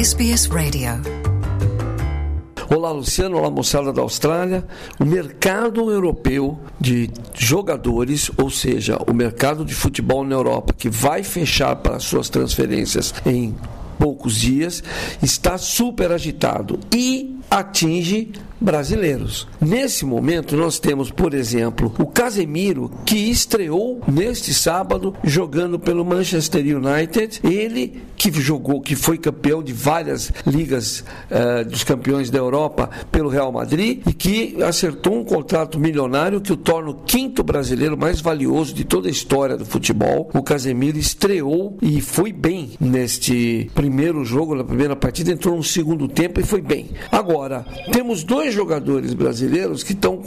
SBS Radio. Olá, Luciano. Olá, moçada da Austrália. O mercado europeu de jogadores, ou seja, o mercado de futebol na Europa, que vai fechar para suas transferências em poucos dias, está super agitado e atinge brasileiros. Nesse momento, nós temos, por exemplo, o Casemiro, que estreou neste sábado jogando pelo Manchester United. Ele que jogou, que foi campeão de várias ligas uh, dos campeões da Europa pelo Real Madrid e que acertou um contrato milionário que o torna o quinto brasileiro mais valioso de toda a história do futebol. O Casemiro estreou e foi bem neste primeiro jogo, na primeira partida, entrou no segundo tempo e foi bem. Agora, temos dois jogadores brasileiros que estão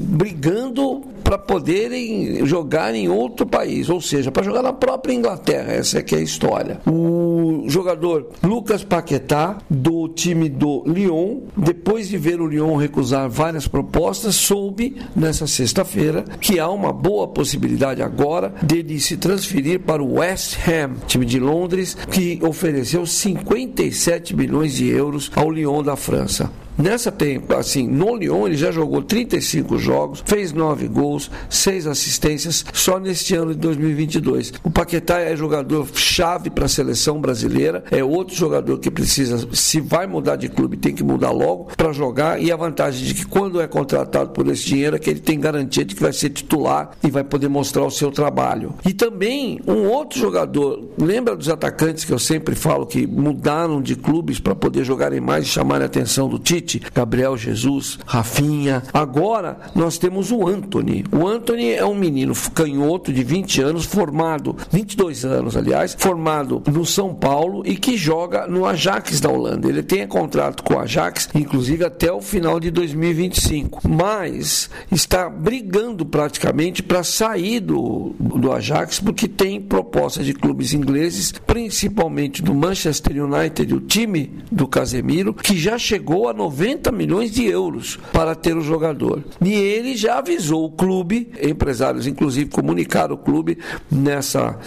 brigando para poderem jogar em outro país, ou seja, para jogar na própria Inglaterra. Essa é é a história. O jogador Lucas Paquetá, do time do Lyon, depois de ver o Lyon recusar várias propostas, soube nessa sexta-feira que há uma boa possibilidade agora dele se transferir para o West Ham, time de Londres, que ofereceu 57 milhões de euros ao Lyon da França. Nessa tempo, assim, no Lyon ele já jogou 35 jogos, fez 9 gols, 6 assistências só neste ano de 2022. O Paquetá é jogador chave para a seleção brasileira, é outro jogador que precisa, se vai mudar de clube, tem que mudar logo para jogar e a vantagem de que quando é contratado por esse dinheiro é que ele tem garantia de que vai ser titular e vai poder mostrar o seu trabalho. E também um outro jogador, lembra dos atacantes que eu sempre falo que mudaram de clubes para poder jogarem mais e chamarem a atenção do Tite? Gabriel Jesus, Rafinha. Agora nós temos o Anthony. O Anthony é um menino canhoto de 20 anos, formado, 22 anos, aliás, formado no São Paulo e que joga no Ajax da Holanda. Ele tem contrato com o Ajax, inclusive até o final de 2025, mas está brigando praticamente para sair do, do Ajax porque tem propostas de clubes ingleses, principalmente do Manchester United, o time do Casemiro, que já chegou a 90 90 milhões de euros para ter o jogador. E ele já avisou o clube, empresários inclusive comunicaram o clube nessa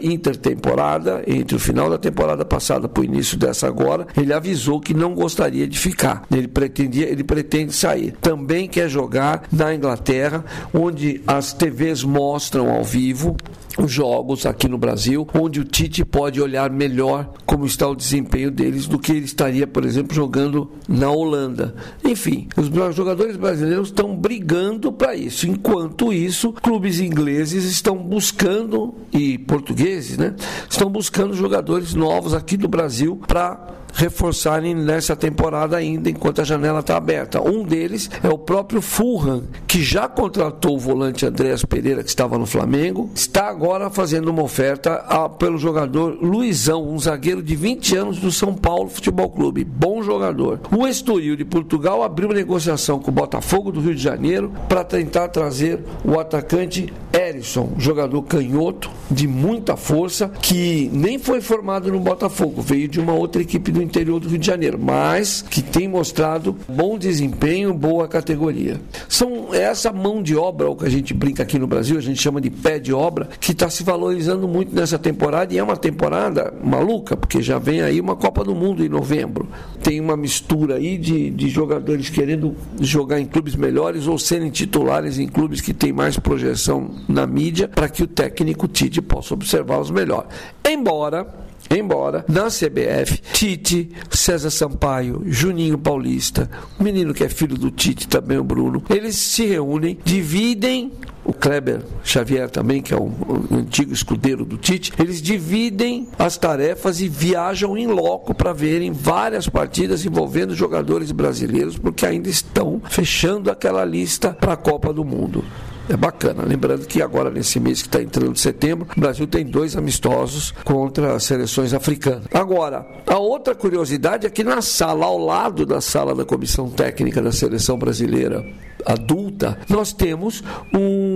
intertemporada, entre o final da temporada passada para o início dessa agora, ele avisou que não gostaria de ficar. Ele pretendia, ele pretende sair. Também quer jogar na Inglaterra, onde as TVs mostram ao vivo jogos aqui no Brasil, onde o Tite pode olhar melhor como está o desempenho deles do que ele estaria, por exemplo, jogando na Holanda. Enfim, os jogadores brasileiros estão brigando para isso. Enquanto isso, clubes ingleses estão buscando e portugueses, né, estão buscando jogadores novos aqui do Brasil para reforçarem nessa temporada ainda, enquanto a janela está aberta. Um deles é o próprio Fulham, que já contratou o volante Andréas Pereira, que estava no Flamengo, está agora fazendo uma oferta a, pelo jogador Luizão, um zagueiro de 20 anos do São Paulo Futebol Clube. Bom jogador. O Estoril de Portugal abriu negociação com o Botafogo do Rio de Janeiro para tentar trazer o atacante Erisson, jogador canhoto, de muita força, que nem foi formado no Botafogo, veio de uma outra equipe do interior do Rio de Janeiro, mas que tem mostrado bom desempenho, boa categoria. São essa mão de obra, o que a gente brinca aqui no Brasil, a gente chama de pé de obra, que está se valorizando muito nessa temporada e é uma temporada maluca, porque já vem aí uma Copa do Mundo em novembro. Tem uma mistura aí de, de jogadores querendo jogar em clubes melhores ou serem titulares em clubes que têm mais projeção na mídia para que o técnico Tite possa observá-los melhor. Embora Embora na CBF, Tite, César Sampaio, Juninho Paulista, o menino que é filho do Tite, também o Bruno, eles se reúnem, dividem o Kleber Xavier também, que é o, antigo escudeiro do Tite, eles dividem as tarefas e viajam em loco para verem várias partidas envolvendo jogadores brasileiros, porque ainda estão fechando aquela lista para a Copa do Mundo. É bacana. Lembrando que agora, nesse mês que está entrando setembro, o Brasil tem dois amistosos contra as seleções africanas. Agora, a outra curiosidade é que na sala, ao lado da sala da comissão técnica da seleção brasileira adulta, nós temos um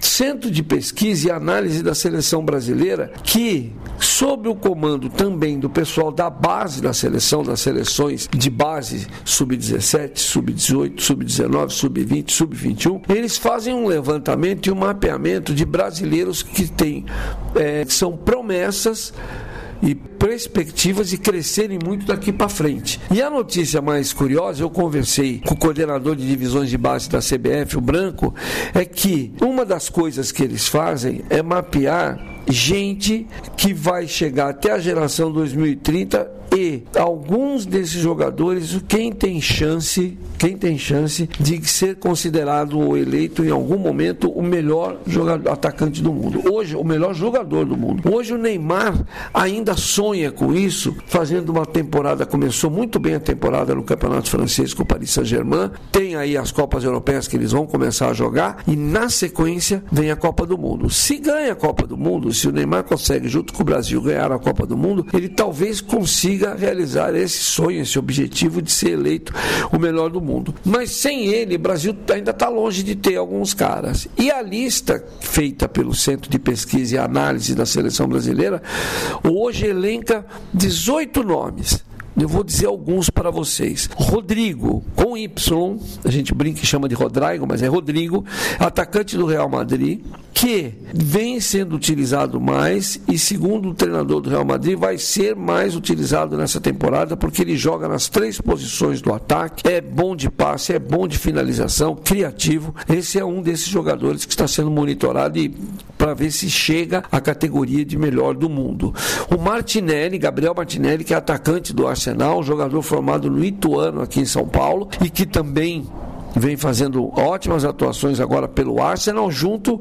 centro de pesquisa e análise da seleção brasileira que, sob o comando também do pessoal da base da seleção, das seleções de base sub-17, sub-18, sub-19, sub-20, sub-21, eles fazem um levantamento e um mapeamento de brasileiros que têm, é, são promessas e perspectivas de crescerem muito daqui para frente. E a notícia mais curiosa, eu conversei com o coordenador de divisões de base da CBF, o Branco, é que uma das coisas que eles fazem é mapear gente que vai chegar até a geração 2030 e alguns desses jogadores, quem tem chance, quem tem chance de ser considerado ou eleito em algum momento o melhor jogador, atacante do mundo. Hoje, o melhor jogador do mundo. Hoje o Neymar ainda sonha com isso, fazendo uma temporada, começou muito bem a temporada no Campeonato Francês com o Paris Saint-Germain, tem aí as Copas Europeias que eles vão começar a jogar e na sequência vem a Copa do Mundo. Se ganha a Copa do Mundo, se o Neymar consegue junto com o Brasil ganhar a Copa do Mundo, ele talvez consiga consiga realizar esse sonho, esse objetivo de ser eleito o melhor do mundo. Mas sem ele, o Brasil ainda está longe de ter alguns caras. E a lista feita pelo Centro de Pesquisa e Análise da Seleção Brasileira hoje elenca 18 nomes. Eu vou dizer alguns para vocês. Rodrigo, com Y, a gente brinca e chama de Rodrigo, mas é Rodrigo, atacante do Real Madrid, que vem sendo utilizado mais e, segundo o treinador do Real Madrid, vai ser mais utilizado nessa temporada porque ele joga nas três posições do ataque, é bom de passe, é bom de finalização, criativo. Esse é um desses jogadores que está sendo monitorado para ver se chega à categoria de melhor do mundo. O Martinelli, Gabriel Martinelli, que é atacante do Arsenal, jogador formado no Ituano aqui em São Paulo e que também vem fazendo ótimas atuações agora pelo Arsenal, junto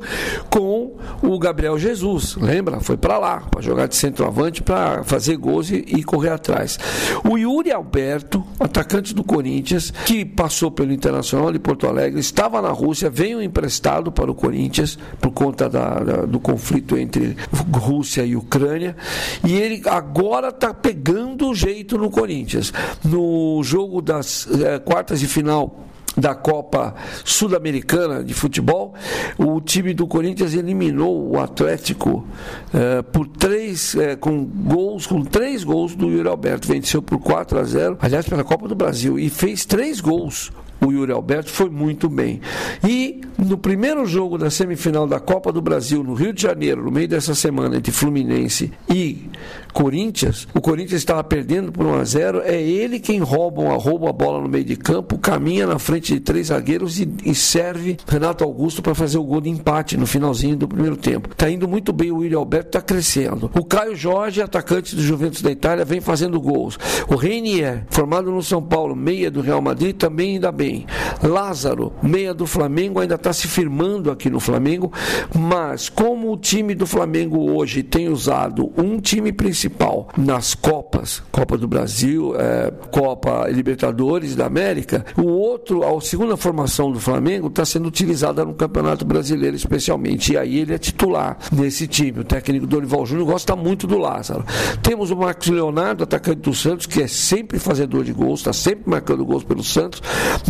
com o Gabriel Jesus. Lembra? Foi para lá, para jogar de centroavante, para fazer gols e, e, correr atrás. O Yuri Alberto, atacante do Corinthians, que passou pelo Internacional de Porto Alegre, estava na Rússia, veio emprestado para o Corinthians por conta da, da, do conflito entre Rússia e Ucrânia, e ele agora está pegando o jeito no Corinthians. No jogo das é, quartas de final da Copa Sul-Americana de Futebol, o time do Corinthians eliminou o Atlético eh, por três, eh, com gols, com três gols do Yuri Alberto. Venceu por 4 a 0, aliás, pela Copa do Brasil, e fez três gols o Yuri Alberto foi muito bem. E no primeiro jogo da semifinal da Copa do Brasil, no Rio de Janeiro, no meio dessa semana, entre Fluminense e Corinthians, o Corinthians estava perdendo por 1 a 0 é ele quem rouba, rouba a bola no meio de campo, caminha na frente de três zagueiros e, e serve Renato Augusto para fazer o gol de empate no finalzinho do primeiro tempo. Está indo muito bem o Yuri Alberto, está crescendo. O Caio Jorge, atacante do Juventus da Itália, vem fazendo gols. O Reinier, formado no São Paulo, meia do Real Madrid, também ainda bem. Lázaro, meia do Flamengo, ainda está se firmando aqui no Flamengo, mas como o time do Flamengo hoje tem usado um time principal nas Copas, Copa do Brasil, é, Copa Libertadores da América, o outro, a segunda formação do Flamengo está sendo utilizada no Campeonato Brasileiro especialmente, e aí ele é titular nesse time. O técnico Dorival Júnior gosta muito do Lázaro. Temos o Marcos Leonardo, atacante do Santos, que é sempre fazedor de gols, está sempre marcando gols pelo Santos.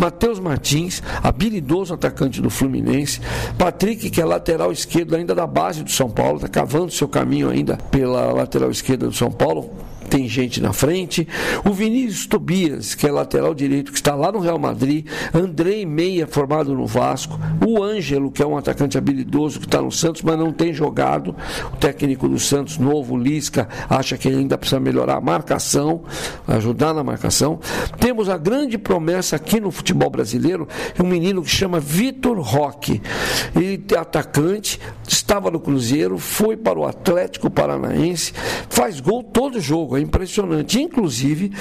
Matheus Martins, habilidoso atacante do Fluminense. Patrick, que é lateral esquerdo ainda da base do São Paulo, está cavando seu caminho ainda pela lateral esquerda do São Paulo, tem gente na frente. O Vinícius Tobias, que é lateral direito, que está lá no Real Madrid. Andrei Meia, formado no Vasco. O Ângelo, que é um atacante habilidoso, que está no Santos, mas não tem jogado. O técnico do Santos, novo, Lisca, acha que ainda precisa melhorar a marcação, ajudar na marcação. Temos a grande promessa aqui no futebol brasileiro, um menino que chama Vitor Roque. Ele é atacante, estava no Cruzeiro, foi para o Atlético Paranaense, faz gol todo jogo é impressionante. Inclusive,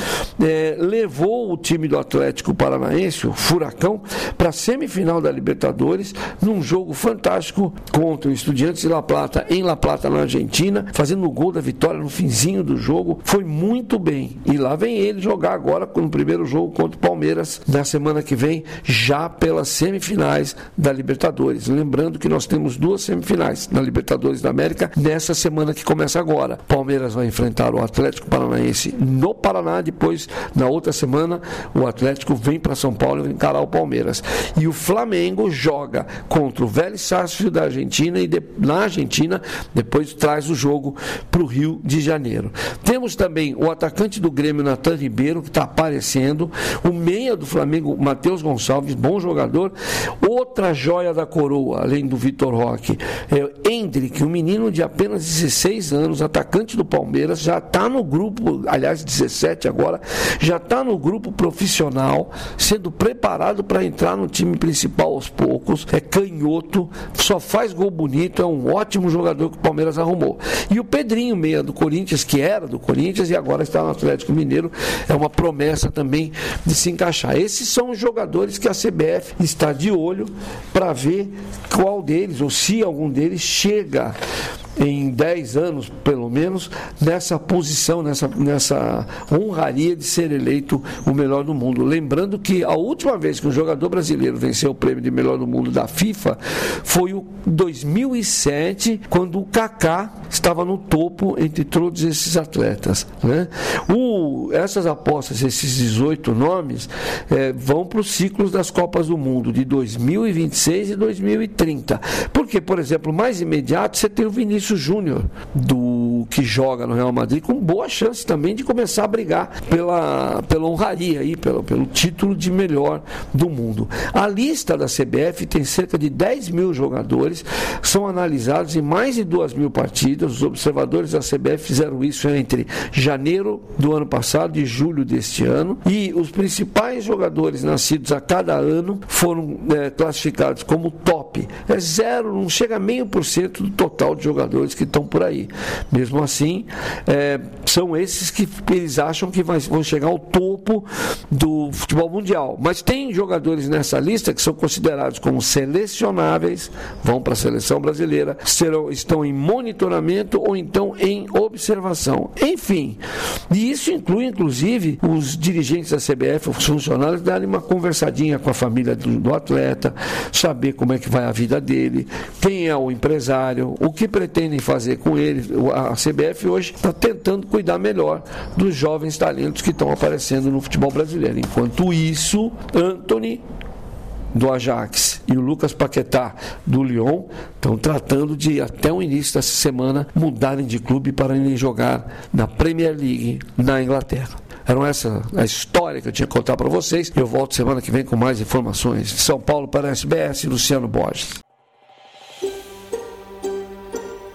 é, levou o time do Atlético Paranaense, o Furacão, para a semifinal da Libertadores, num jogo fantástico contra o Estudiantes de La Plata, em La Plata, na Argentina, fazendo o gol da vitória no finzinho do jogo. Foi muito bem. E lá vem ele jogar agora no primeiro jogo contra o Palmeiras, na semana que vem, já pelas semifinais da Libertadores. Lembrando que nós temos duas semifinais na Libertadores da América nessa semana que começa agora. Palmeiras vai enfrentar o Atlético Paranaense no Paraná. Depois, na outra semana, o Atlético vem para São Paulo encarar o Palmeiras. E o Flamengo joga contra o Vélez Sarsfield da Argentina e de, na Argentina depois traz o jogo para o Rio de Janeiro. Temos também o atacante do Grêmio, Natan Ribeiro, que está aparecendo, o meia do Flamengo, Matheus Gonçalves, bom jogador, outra joia da coroa, além do Vitor Roque, é Hendrick, um menino de apenas 16 anos, atacante do Palmeiras, já está no grupo, aliás, 17 agora, já está no grupo profissional, sendo preparado para entrar no time principal aos poucos, é canhoto, só faz gol bonito, é um ótimo jogador que o Palmeiras arrumou. E o Pedrinho, meia do Corinthians, que era do Corinthians e agora está no Atlético Mineiro, é uma promessa também de se encaixar. Esses são os jogadores que a CBF está de olho para ver qual deles, ou se algum deles chega em 10 anos, pelo menos, nessa posição, nessa, nessa honraria de ser eleito o melhor do mundo. Lembrando que a última vez que um jogador brasileiro venceu o prêmio de melhor do mundo da FIFA foi o 2007, quando o Kaká estava no topo entre todos esses atletas. Né? O, essas apostas, esses 18 nomes, é, vão para os ciclos das Copas do Mundo de 2026 e 2030. Porque, por exemplo, mais imediato, você tem o Vinícius Júnior, do que joga no Real Madrid, com boa chance também de começar a brigar pela, pela honraria aí, pelo, pelo título de melhor do mundo. A lista da CBF tem cerca de 10 mil jogadores, são analisados em mais de 2 mil partidas. Os observadores da CBF fizeram isso entre janeiro do ano passado e julho deste ano. E os principais jogadores nascidos a cada ano foram é, classificados como top. É zero, não chega a meio por cento do total de jogadores que estão por aí. Mesmo assim, é, são esses que eles acham que vai, vão chegar ao topo do futebol mundial. Mas tem jogadores nessa lista que são considerados como selecionáveis, vão para a seleção brasileira, serão, estão em monitoramento ou então em observação. Enfim, e isso inclui inclusive os dirigentes da CBF, os funcionários, darem uma conversadinha com a família do, do atleta, saber como é que vai a vida dele, quem é o empresário, o que pretende pretendem fazer com ele. A CBF hoje está tentando cuidar melhor dos jovens talentos que estão aparecendo no futebol brasileiro. Enquanto isso, Anthony do Ajax e o Lucas Paquetá do Lyon estão tratando de, até o início dessa semana, mudarem de clube para irem jogar na Premier League na Inglaterra. Eram essa a história que eu tinha que contar para vocês. Eu volto semana que vem com mais informações. De São Paulo para a SBS, Luciano Borges.